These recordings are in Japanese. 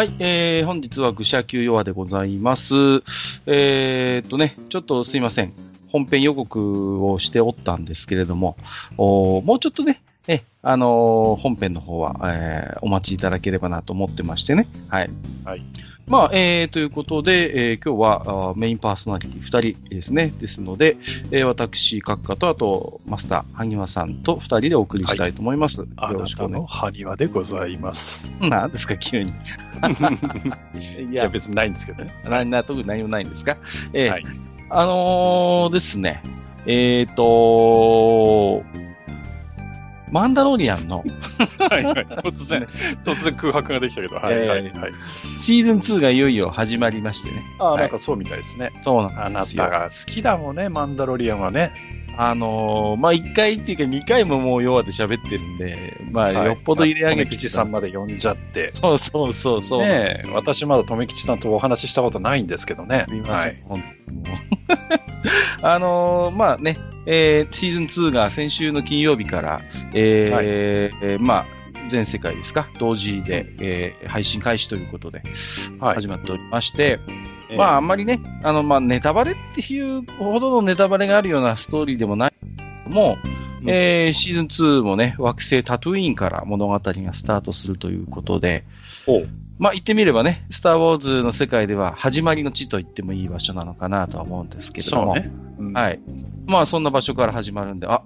はい、えー、本日は愚者級弱でございます。えー、っとね、ちょっとすいません。本編予告をしておったんですけれども、おもうちょっとね、え、あのー本編の方は、えーお待ちいただければなと思ってましてね。はい。はい。まあ、えー、ということで、えー今日はメインパーソナリティ2人ですね。ですので、えー私、閣下と、あと、マスター、萩和さんと2人でお送りしたいと思います。あなよろしくお願いたの埴輪でございます。なんですか、急に。い いや、別にないんですけどね。なな特に何もないんですか？えーはいあのーですね、えっ、とマンダロリアンの はいはい。突然、突然空白ができたけど、はい、はい、えーはい。シーズン2がいよいよ始まりましてね。ああ、はいなんかそうみたいですね。そうなあんですよ。なたが好きだもんね、マンダロリアンはね。あのーまあ、1回っていうか2回ももう弱で喋ってるんで、まあ、はいよっぽど入れ上げて留吉さんまで呼んじゃって。そうそうそうそう。ねえ私まだ留吉さんとお話ししたことないんですけどね。すみません。はい。あのーまあね、えーシーズン2が先週の金曜日から、えーはいえーまあ、全世界ですか、同時で、えー配信開始ということで、はい始まっておりまして、ええ。まあ、あんまりね、あの、まあ、ネタバレっていうほどのネタバレがあるようなストーリーでもない。も、うん。えーシーズン2もね、惑星タトゥイーンから物語がスタートするということで、まあ言ってみればね、スター・ウォーズの世界では始まりの地と言ってもいい場所なのかなとは思うんですけれども、ね。うん。はい。まあそんな場所から始まるんで、あ、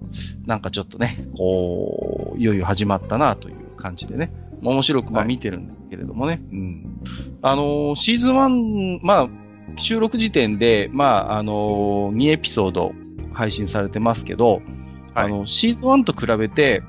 なんかちょっとね、こう、いよいよ始まったなという感じでね、面白くま見てるんですけれどもね、うん。あのーシーズン1、まあ、収録時点で、まあ、あのー2エピソード配信されてますけど、はいあの、シーズン1と比べて、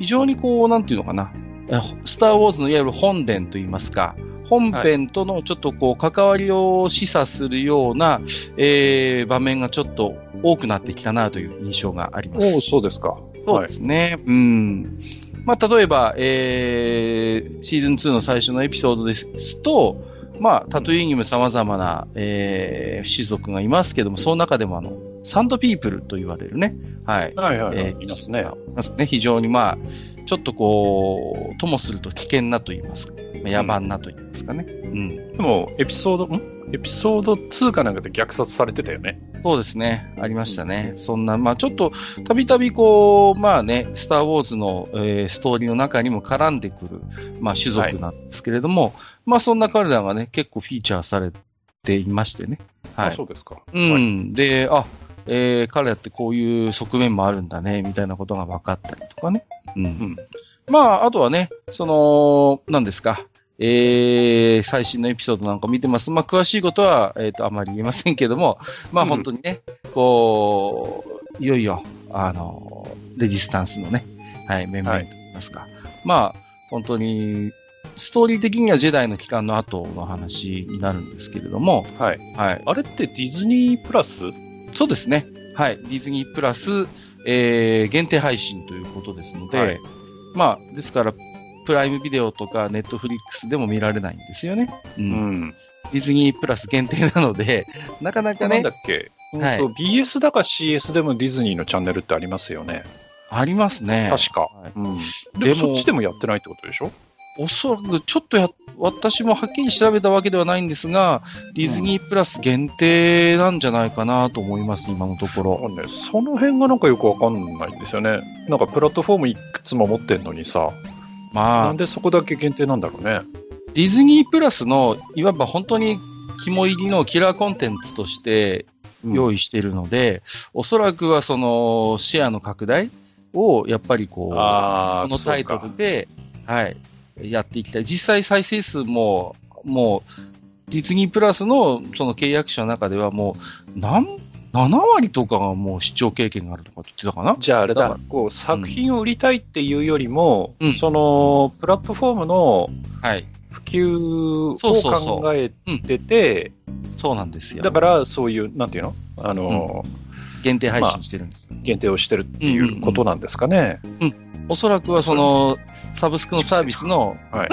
非常にこう、なんていうのかな、えスター・ウォーズのいわゆる本殿といいますか、本編とのちょっとこう、関わりを示唆するような、えー場面がちょっと多くなってきたなという印象があります。そうですか。そうですね。うん。まあ、例えば、えー、シーズン2の最初のエピソードですと、まあ、タトゥイーンにも様々な、えー、種族がいますけども、その中でもあの、サンドピープルと言われるね。はい。はいはいはい。えーいますね。いますね。非常にまあ、ちょっとこう、ともすると危険なと言いますか、まあ野蛮なと言いますかね。うん。でも、エピソード、ん？エピソード2かなんかで虐殺されてたよね。そうですね。ありましたね。そんな、まあちょっと、たびたびこう、まあね、スター・ウォーズの、えーストーリーの中にも絡んでくる、まあ種族なんですけれども、まあそんな彼らがね、結構フィーチャーされていましてね。はいあそ。うですか。うん。はいで、あ、えー彼らってこういう側面もあるんだね、みたいなことが分かったりとかね。うん。んまあ、あとはね、その、何ですか？えー、最新のエピソードなんか見てます。まあ、詳しいことは、えっ、と、あまり言えませんけども、まあ、うん本当にね、こう、いよいよ、あの、レジスタンスのね、はい、面々といいますか。まあ、本当に、ストーリー的にはジェダイの帰還の後の話になるんですけれども、はい。はい。あれってディズニープラス？そうですね。はい。ディズニープラス、えー、限定配信ということですので、はいまあ、ですから、プライムビデオとかネットフリックスでも見られないんですよね。う。うんん。ディズニープラス限定なので、なかなかねなんだ、っけ、はい BS だか CS でもディズニーのチャンネルってありますよね。ありますね。確か。はいうん。でもそっちでもやってないってことでしょ？おそらく、ちょっとや、私もはっきり調べたわけではないんですが、ディズニープラス限定なんじゃないかなと思います、今のところ。ね、その辺がなんかよくわかんないんですよね。なんかプラットフォームいくつも持ってんのにさ、まあなん、でそこだけ限定なんだろうね。ディズニープラスの、いわば本当に肝入りのキラーコンテンツとして用意。意しているので、おそらくはそのシェアの拡大をやっぱりこう、このタイトルで、はい、やっていきたい。実際再生数も、もう、ディズニープラスのその契約者の中ではもう、なん、7割とかがもう視聴経験があるとかって言ってたかな？じゃああれだだこう作品を売りたいっていうよりも、うんそのプラットフォームのはい。普及を考えてて、そうなんですよ。だからそういう、なんていうの？あの、限定配信してるんです。限定をしてるっていうことなんですかね。おそらくはその、サブスクのサービスの、はい。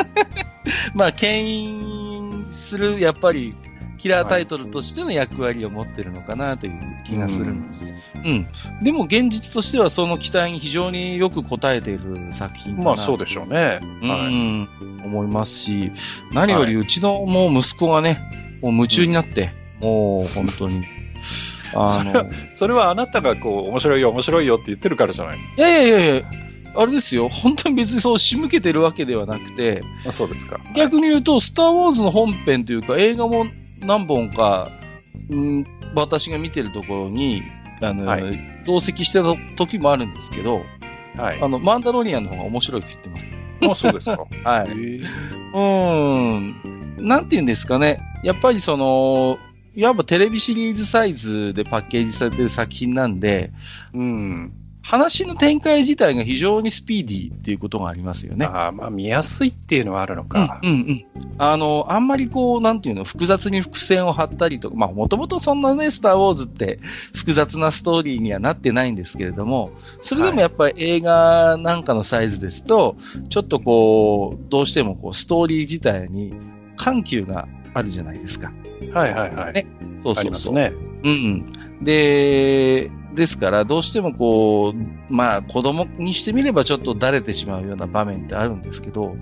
まあ、牽引する、やっぱり、キラータイトルとしての役割を持ってるのかなという気がするんです。うん。でも現実としてはその期待に非常によく応えている作品かなまあそうでしょうね。うはい。ん、思いますし、何よりうちのもう息子がね、もう夢中になって、もう本当に。あ それはの、それはあなたがこう、面白いよ、面白いよって言ってるからじゃない。いやいやいやいや、あれですよ、本当に別にそう仕向けてるわけではなくて、あそうですか。逆に言うと、スター・ウォーズの本編というか、映画も何本か、うん、私が見てるところに、あの、は同席してた時もあるんですけど、はい。あの、マンダロリアンの方が面白いって言ってます。あそうですか。はい。うーん。なんて言うんですかね。やっぱりその、いわばテレビシリーズサイズでパッケージされてる作品なんで、うん。話の展開自体が非常にスピーディーっていうことがありますよね。ああ、まあ見やすいっていうのはあるのうんか。うんうん。あの、あんまりこう、なんていうの、複雑に伏線を張ったりとか、まあ、もともとそんなね、スター・ウォーズって複雑なストーリーにはなってないんですけれども、それでもやっぱり映画なんかのサイズですと、ちょっとこう、どうしてもこう、ストーリー自体に緩急があるじゃないですか。はいはいはい。ねそうあそうそう。りますね。うんうん。で、ですから、どうしてもこう、まあ、子供にしてみればちょっとだれてしまうような場面ってあるんですけど、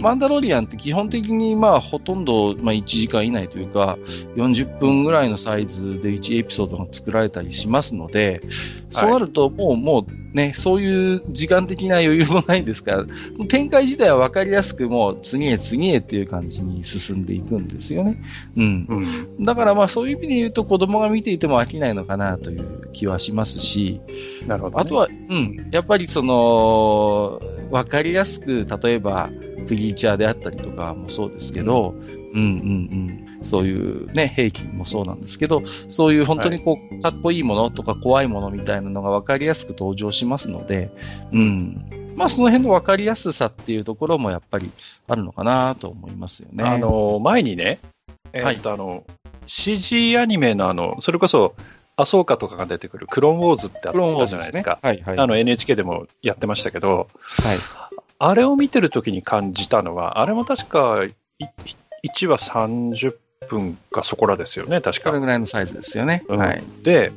マンダロリアンって基本的にまあほとんどまあ1時間以内というか40分ぐらいのサイズで1エピソードが作られたりしますので、そうなるともうもうね、そういう時間的な余裕もないですから、展開自体は分かりやすくもう次へ次へっていう感じに進んでいくんですよね。うん。うん。だからまあそういう意味で言うと子供が見ていても飽きないのかなという気はしますし、なるほど、ね。あとは、うん、やっぱりその、わかりやすく、例えば、クリーチャーであったりとかもそうですけど、うん、うん、うん、そういうね、兵器もそうなんですけど、そういう本当にこう、かっこいいものとか怖いものみたいなのがわかりやすく登場しますので、うん。まあその辺のわかりやすさっていうところもやっぱりあるのかなと思いますよね。あ、の、前にね、えーっと、あの、CG アニメのあの、それこそ、アソーカとかが出てくるクローンウォーズってあったじゃないですか。はい、はい。あの NHK でもやってましたけど、はい。あれを見てるときに感じたのは、あれも確かい1話30分かそこらですよね、確か。これぐらいのサイズですよね。うんはい。で、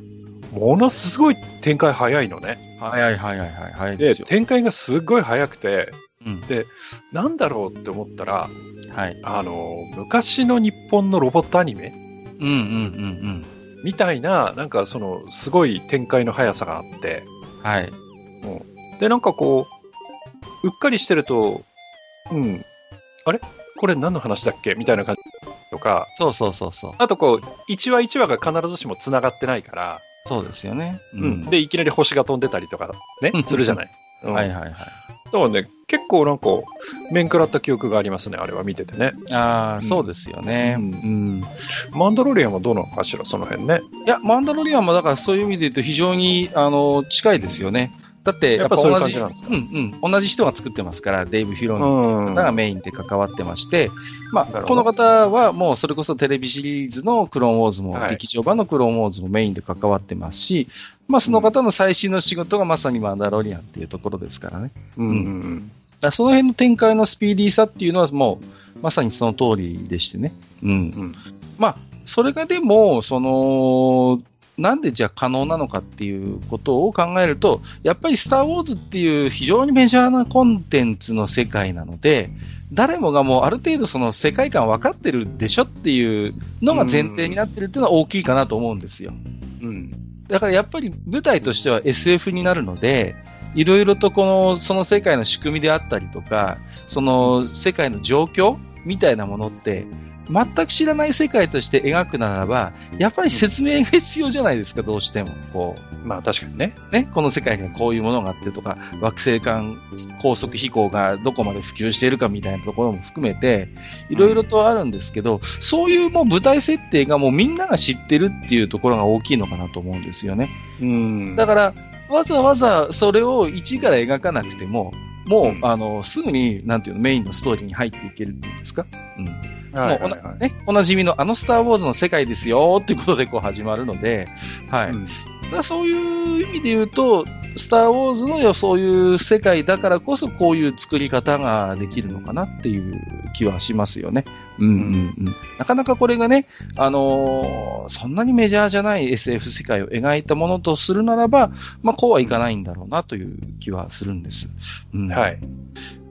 ものすごい展開早いのね。はい、はい、はい、はい、はい。で、ですよ。展開がすっごい早くて、うん。なんだろうって思ったら、はい。あの、昔の日本のロボットアニメうん、うん、うん、みたいな、なんかその、すごい展開の速さがあって、うん。はい。で、なんかこう、うっかりしてると、うん、あれ？これ何の話だっけ？みたいな感じとか、そうそうそうそう。あとこう、1話1話が必ずしも繋がってないから、そうですよね。うん。で、いきなり星が飛んでたりとか、ねうん、するじゃない。うんはいはいはい。だからね、結構なんか、面食らった記憶がありますね、あれは見ててね。ああ、うんそうですよね。ううんん。マンダロリアンはどうなのかしら、その辺ね。いや、マンダロリアンもだからそういう意味で言うと非常に、あの、近いですよね。だって、やっぱ同じ感じなんですかうんうん。同じ人が作ってますから、デイブ・フィローンうん方がメインで関わってまして、まあ、この方はもうそれこそテレビシリーズのクローンウォーズも、はい劇場版のクローンウォーズもメインで関わってますし、まあその方の最新の仕事がまさにマンダロリアンっていうところですからね。うんうんだその辺の展開のスピーディーさっていうのはもう、まさにその通りでしてね。うん。うん。まあ、それがでも、その、なんでじゃあ可能なのかっていうことを考えると、やっぱりスター・ウォーズっていう非常にメジャーなコンテンツの世界なので、誰もがもうある程度その世界観分かってるでしょっていうのが前提になってるっていうのは大きいかなと思うんですよ。うん。だからやっぱり舞台としては SF になるので、いろいろとこの、その世界の仕組みであったりとか、その世界の状況みたいなものって、全く知らない世界として描くならば、やっぱり説明が必要じゃないですか、どうしても。こまあ確かにね。う、ね、この世界にはこういうものがあってとか、惑星間高速飛行がどこまで普及しているかみたいなところも含めて、いろいろとあるんですけど、そういうもう舞台設定がもうみんなが知ってるっていうところが大きいのかなと思うんですよね。うんだから、わざわざそれを一から描かなくても、もう、うんあの、すぐに、なんていうの、メインのストーリーに入っていけるっていうんですか？うん。はいもうおなおなじみのあのスター・ウォーズの世界ですよっていうことでこう始まるので、はい。うんだそういう意味で言うと、スター・ウォーズのそういう世界だからこそこういう作り方ができるのかなっていう気はしますよね。うんうんうん。なかなかこれがね、あのー、そんなにメジャーじゃない SF 世界を描いたものとするならば、まあこうはいかないんだろうなという気はするんです。うん、はい。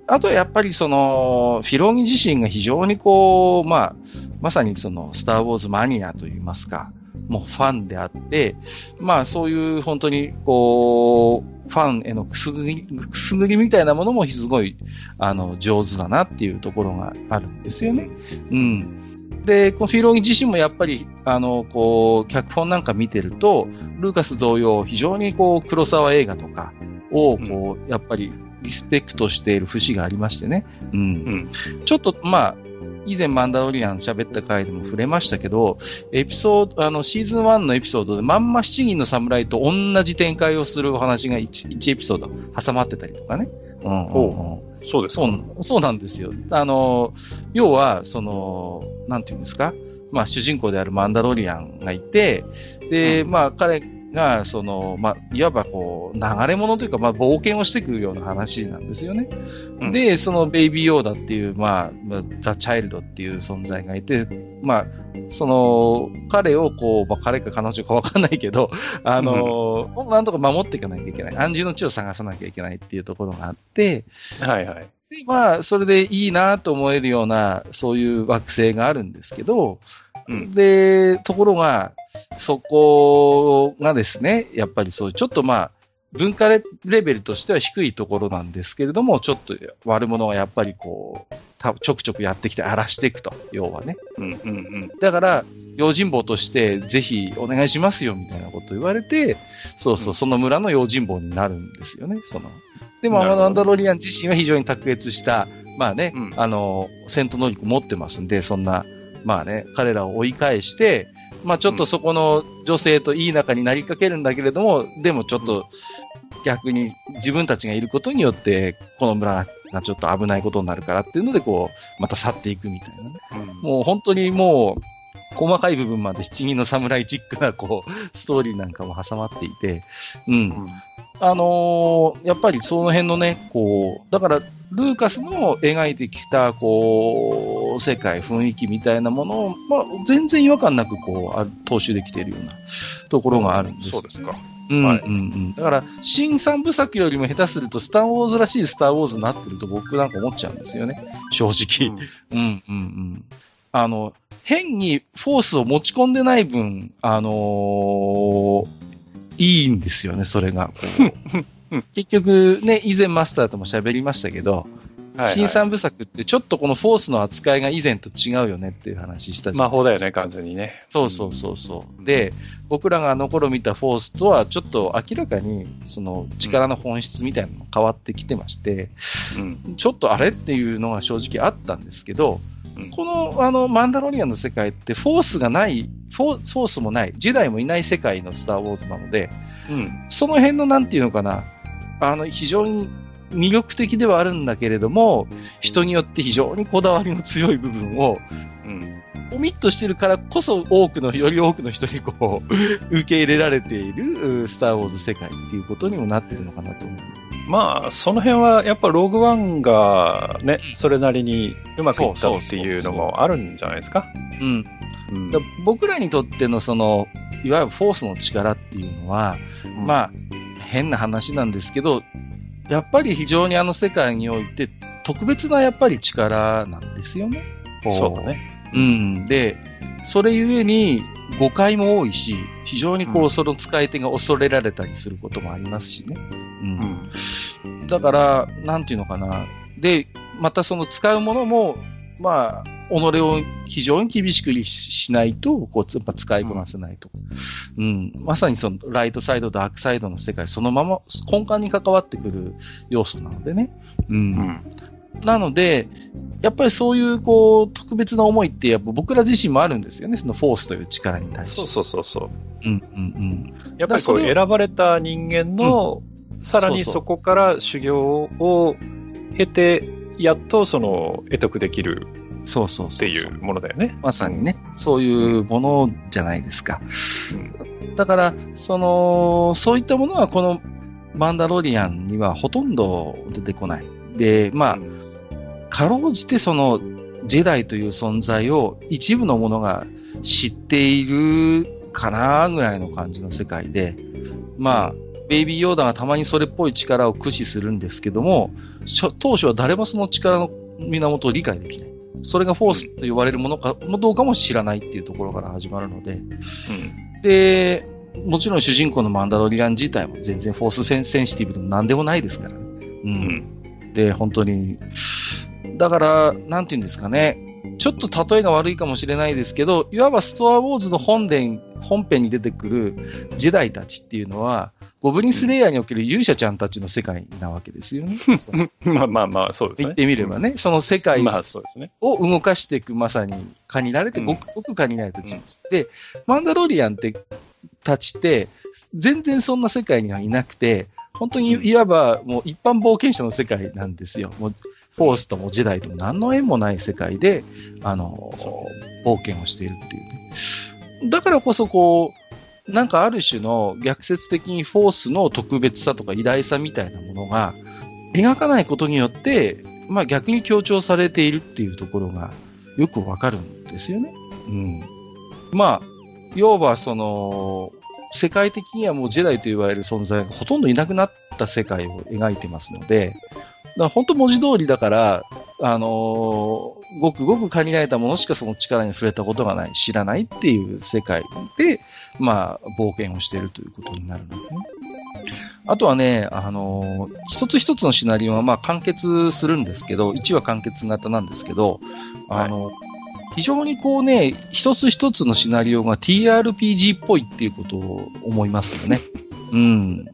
あとやっぱりその、フィローニ自身が非常にこう、まあ、まさにその、スター・ウォーズマニアといいますか、もうファンであって、まあそういう本当にこう、ファンへのくすぐり、くすぐりみたいなものもすごい、あの、上手だなっていうところがあるんですよね。うん。で、このフィローギ自身もやっぱり、あの、こう、脚本なんか見てると、ルーカス同様、非常にこう、黒沢映画とかを、こう、やっぱりリスペクトしている節がありましてね。うん。うん、ちょっと、まあ、以前マンダロリアン喋った回でも触れましたけど、エピソード、あの、シーズン1のエピソードでまんま7人の侍と同じ展開をするお話が 1, 1エピソード挟まってたりとかね。うん、うん、そうですそうそうなんですよ。あの、要は、その、なんていうんですか？まあ、主人公であるマンダロリアンがいて、で、うん、まあ、彼が、その、まあ、いわばこう、流れ物というか、まあ、冒険をしてくるような話なんですよね。うん、で、そのベイビーヨーダっていう、まあ、ザ・チャイルドっていう存在がいて、まあ、その、彼をこう、まあ、彼か彼女かわかんないけど、あの、うん、なんとか守っていかなきゃいけない。安住の地を探さなきゃいけないっていうところがあって、はいはい。で、まあ、それでいいなと思えるような、そういう惑星があるんですけど、うん、で、ところが、そこがですね、やっぱりそう、ちょっとまあ、文化レベルとしては低いところなんですけれども、ちょっと悪者がやっぱりこう、ちょくちょくやってきて荒らしていくと、要はね。うんうんうん。だから、用心棒としてぜひお願いしますよみたいなこと言われて、そうそう、その村の用心棒になるんですよね、その。でも、アンダロリアン自身は非常に卓越した、まあね、うん、あの、戦闘能力持ってますんで、そんな、まあね、彼らを追い返して、まあちょっとそこの女性といい仲になりかけるんだけれども、でもちょっと逆に自分たちがいることによって、この村がちょっと危ないことになるからっていうので、こう、また去っていくみたいなね。うん、もう本当にもう、細かい部分まで七人の侍チックな、こう、ストーリーなんかも挟まっていて、うん。うん、あのー、やっぱりその辺のね、こう、だから、ルーカスの描いてきた、こう、世界、雰囲気みたいなものを、まあ、全然違和感なく、こう、踏襲できているようなところがあるんです、そうですか。うん、うん、うん。だから、新三部作よりも下手すると、スター・ウォーズらしいスター・ウォーズになってると僕なんか思っちゃうんですよね。正直。うん、うん、うん。あの、変にフォースを持ち込んでない分、あのー、いいんですよね、それが。結局ね、以前マスターとも喋りましたけど、はいはい、新三部作ってちょっとこのフォースの扱いが以前と違うよねっていう話したじゃ魔法だよね、完全にね。そうそうそうそう。で、僕らがあの頃見たフォースとはちょっと明らかにその力の本質みたいなのが変わってきてまして、うん、ちょっとあれっていうのが正直あったんですけど、このあのマンダロリアンの世界ってフォースがない、フォースもない、ジェダイもいない世界のスター・ウォーズなので、うん、その辺のなんていうのかな、あの非常に魅力的ではあるんだけれども、人によって非常にこだわりの強い部分を、うん、オミットしてるからこそ多くの、より多くの人にこう、受け入れられているスター・ウォーズ世界っていうことにもなってるのかなと思う。まあ、その辺はやっぱローグワンがね、それなりにうまくいったっていうのもあるんじゃないですか。うん。うん、僕らにとってのその、いわゆるフォースの力っていうのは、うん、まあ、変な話なんですけど、やっぱり非常にあの世界において特別なやっぱり力なんですよね。そうだね。うん。で、それゆえに誤解も多いし、非常にこう、うん、その使い手が恐れられたりすることもありますしね。うん。うん、だから、なんていうのかな。で、またその使うものも、まあ、己を非常に厳しくしないと、こう、やっぱ使いこなせないと。うん。まさにその、ライトサイド、ダークサイドの世界、そのまま根幹に関わってくる要素なのでね。うん。うん、なので、やっぱりそういう、こう、特別な思いって、やっぱ僕ら自身もあるんですよね。そのフォースという力に対して。そうそうそうそう。うんうんうん。やっぱりこう、選ばれた人間の、うん、さらにそこから修行を経て、やっとその、得得できるそうそうっていうものだよね。まさにね、そういうものじゃないですか。だから、その、そういったものはこのマンダロリアンにはほとんど出てこない。で、まあ、かろうじてその、ジェダイという存在を一部の者が知っているかなぐらいの感じの世界で、まあ、ベイビーヨーダがたまにそれっぽい力を駆使するんですけども、当初は誰もその力の源を理解できない。それがフォースと言われるものか、もどうかも知らないっていうところから始まるので、うん、で、もちろん主人公のマンダロリアン自体も全然フォースセンシティブでも何でもないですからね。うん。で、本当に、だから、なんて言うんですかね。ちょっと例えが悪いかもしれないですけど、いわばストアウォーズの本殿、本編に出てくるジェダイたちっていうのは、ゴブリンスレイヤーにおける勇者ちゃんたちの世界なわけですよね。まあまあまあ、そうですね。言ってみればね、その世界を動かしていくまさに限られて、ごくごく限られた人物、うん、で、マンダロリアンってたちって、全然そんな世界にはいなくて、本当にいわばもう一般冒険者の世界なんですよ。もうフォースとも時代とも何の縁もない世界で、あの、冒険をしているっていうね。だからこそこう、なんかある種の逆説的にフォースの特別さとか偉大さみたいなものが描かないことによって、まあ逆に強調されているっていうところがよくわかるんですよね。うん。まあ、要はその、世界的にはもうジェダイと言われる存在がほとんどいなくなった世界を描いてますので、だ本当文字通りだから、あのー、ごくごく限られたものしかその力に触れたことがない、知らないっていう世界で、まあ、冒険をしているということになるんですね。あとはね、あのー、一つ一つのシナリオはまあ完結するんですけど、1話完結型なんですけど、あの、はい、非常にこうね、一つ一つのシナリオが TRPG っぽいっていうことを思いますよね。うん。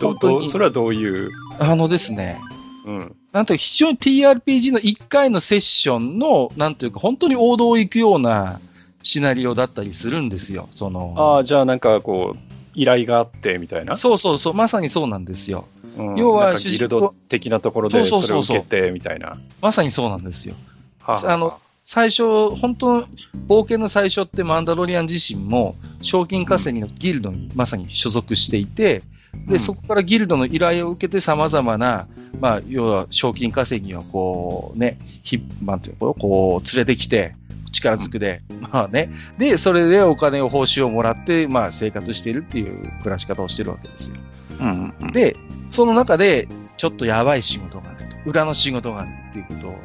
どう、それはどういう？あのですね、うん。なんと非常に TRPG の1回のセッションの、なんというか、本当に王道を行くようなシナリオだったりするんですよ。その。ああ、じゃあなんかこう、依頼があってみたいな？そうそうそう、まさにそうなんですよ。うん、要は、ギルド的なところでそれを受けてみたいな？まさにそうなんですよ。はあ、あの、最初、本当、冒険の最初ってマンダロリアン自身も、賞金稼ぎのギルドにまさに所属していて、で、そこからギルドの依頼を受けて様々な、まあ、要は賞金稼ぎをこうね、ひ、なんていうの、こう、連れてきて、力ずくで、まあね。で、それでお金を報酬をもらって、まあ生活しているっていう暮らし方をしてるわけですよ。うんうん、で、その中で、ちょっとやばい仕事があると。裏の仕事があるっていうことを、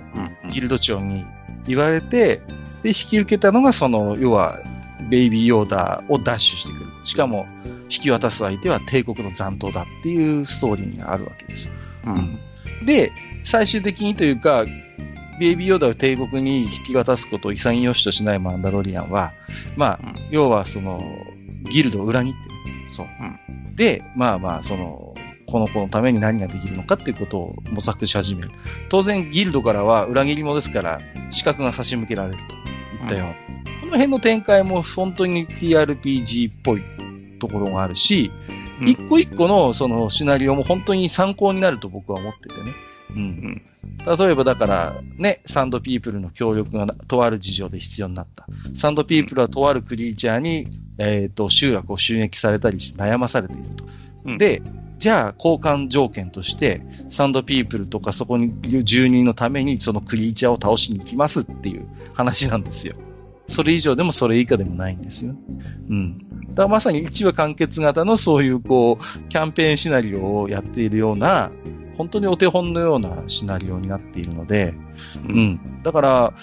ギルド長に言われて、で、引き受けたのが、その、要は、ベイビーヨーダーをダッシュしてくる。しかも、引き渡す相手は帝国の残党だっていうストーリーがあるわけです。うん、で、最終的にというか、ベイビーヨーダーを帝国に引き渡すことを潔しとしないマンダロリアンは、まあ、うん、要はその、ギルドを裏切ってる。そう。うん、で、まあまあ、その、この子のために何ができるのかっていうことを模索し始める。当然、ギルドからは裏切り者ですから、資格が差し向けられるといったような。この辺の展開も本当に TRPG っぽいところがあるし、一個一個のそのシナリオも本当に参考になると僕は思っててね。うん。例えばだから、ね、サンドピープルの協力がとある事情で必要になった。サンドピープルはとあるクリーチャーに、えっ、ー、と、集落を襲撃されたりして悩まされていると。うん、で、じゃあ交換条件として、サンドピープルとかそこにいる住人のためにそのクリーチャーを倒しに行きますっていう話なんですよ。それ以上でもそれ以下でもないんですよ。うん。だからまさに一話完結型のそういうこう、キャンペーンシナリオをやっているような、本当にお手本のようなシナリオになっているので、うん。だから、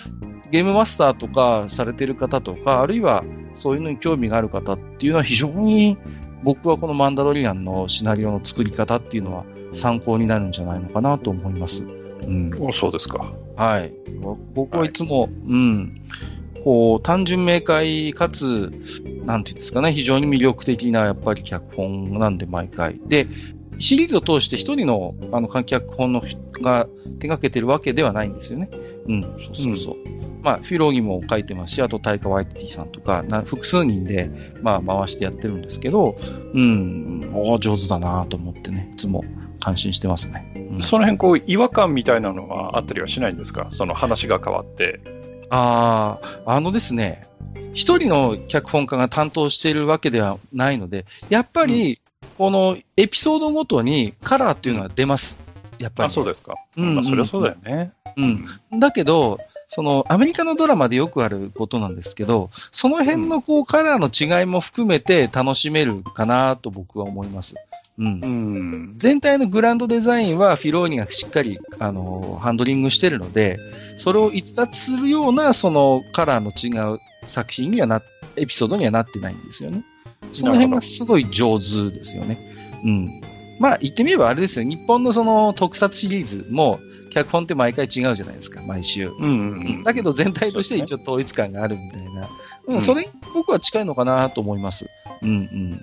ゲームマスターとかされてる方とか、あるいはそういうのに興味がある方っていうのは非常に僕はこのマンダロリアンのシナリオの作り方っていうのは参考になるんじゃないのかなと思います。うん。そうですか。はい。僕はいつも、はい、うん。こう、単純明快かつ、なんていうんですかね、非常に魅力的な、やっぱり脚本なんで、毎回。で、シリーズを通して一人の、あの、脚本の人が手掛けてるわけではないんですよね。うん、そうそうそう。うん、まあ、フィロギも書いてますし、あと、タイカ・ワイティさんとか、な複数人で、まあ、回してやってるんですけど、うん、お上手だなと思ってね、いつも感心してますね。うん、その辺、こう、違和感みたいなのはあったりはしないんですか？その話が変わって。ああ、あのですね、一人の脚本家が担当しているわけではないので、やっぱり、このエピソードごとにカラーっていうのは出ます。やっぱり。あ、そうですか。うんまあ、そりゃそうだよね。うん。だけど、そのアメリカのドラマでよくあることなんですけど、その辺のこうカラーの違いも含めて楽しめるかなと僕は思います。うんう。ん。全体のグランドデザインはフィローニがしっかり、あの、ハンドリングしてるので、それを逸脱するような、そのカラーの違う作品にはな、エピソードにはなってないんですよね。その辺がすごい上手ですよね。うん。まあ、言ってみればあれですよ。日本のその特撮シリーズも、脚本って毎回違うじゃないですか、毎週。うんうんだけど全体として一応統一感があるみたいな。うん、うんそれに僕は近いのかなと思います。うんうん。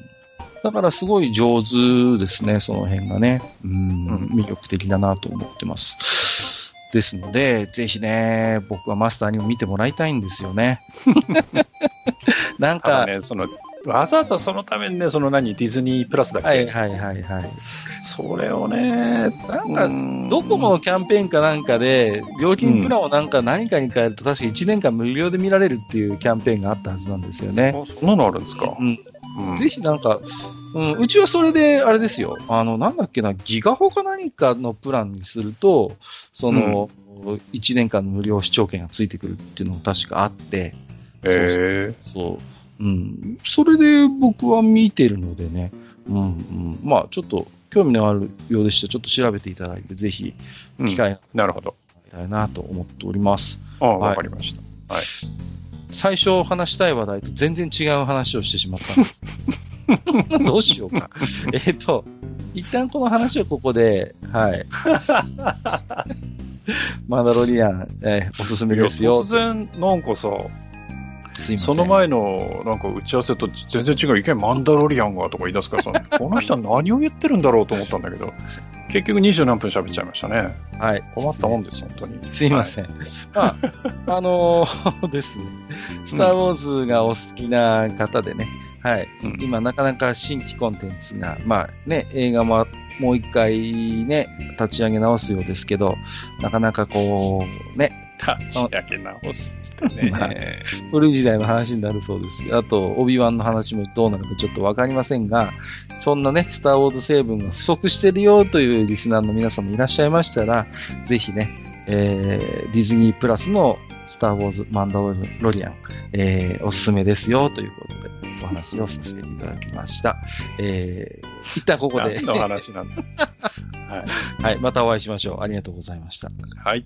だからすごい上手ですね、その辺がね。うん、うん魅力的だなと思ってます。ですので、ぜひね、僕はマスターにも見てもらいたいんですよね。なんか、ね、その、わざわざそのためにね、その何、ディズニープラスだっけ、はいはいはいはい。それをね、なんか、かドコモのキャンペーンかなんかで、料金プランをなんか何かに変えると、確か1年間無料で見られるっていうキャンペーンがあったはずなんですよね。そんなのあるんですか、うん、うん。ぜひなんか、うん、うちはそれで、あれですよ、あの、なんだっけな、ギガホか何かのプランにすると、その、1年間の無料視聴券がついてくるっていうのも確かあって、へえそう、うん。それで僕は見てるのでね、うん、うん。まあ、ちょっと、興味のあるようでしたら、ちょっと調べていただいて、ぜひ、うん機会がなるほど。たいなと思っております。ああ、はいわかりました。最初話したい話題と全然違う話をしてしまったんです。どうしようか。えっと、一旦この話をここで、はい。マダロリアン、えーおすすめですよ突。然、なんかさ、すいません。その前のなんか打ち合わせと全然違う、いきなりマンダロリアンがとか言い出すからさ、この人は何を言ってるんだろうと思ったんだけど、結局二十何分喋っちゃいましたね。はい。困ったもんです、本当に。すいません。まあ、あのー ですね、スター・ウォーズがお好きな方でね、はい。うん今、なかなか新規コンテンツが、まあね、映画ももう一回ね、立ち上げ直すようですけど、なかなかこう、ね、立ち上げ直すって まあね。古い時代の話になるそうです。あと、オビワンの話もどうなるかちょっとわかりませんが、そんなね、スター・ウォーズ成分が不足してるよというリスナーの皆さんもいらっしゃいましたら、ぜひね、えー、ディズニープラスのスター・ウォーズ・マンダロリアン、えー、おすすめですよということで、お話をさせていただきました。えー、一旦ここで何、の話なんだ。はい。はい、またお会いしましょう。ありがとうございました。はい。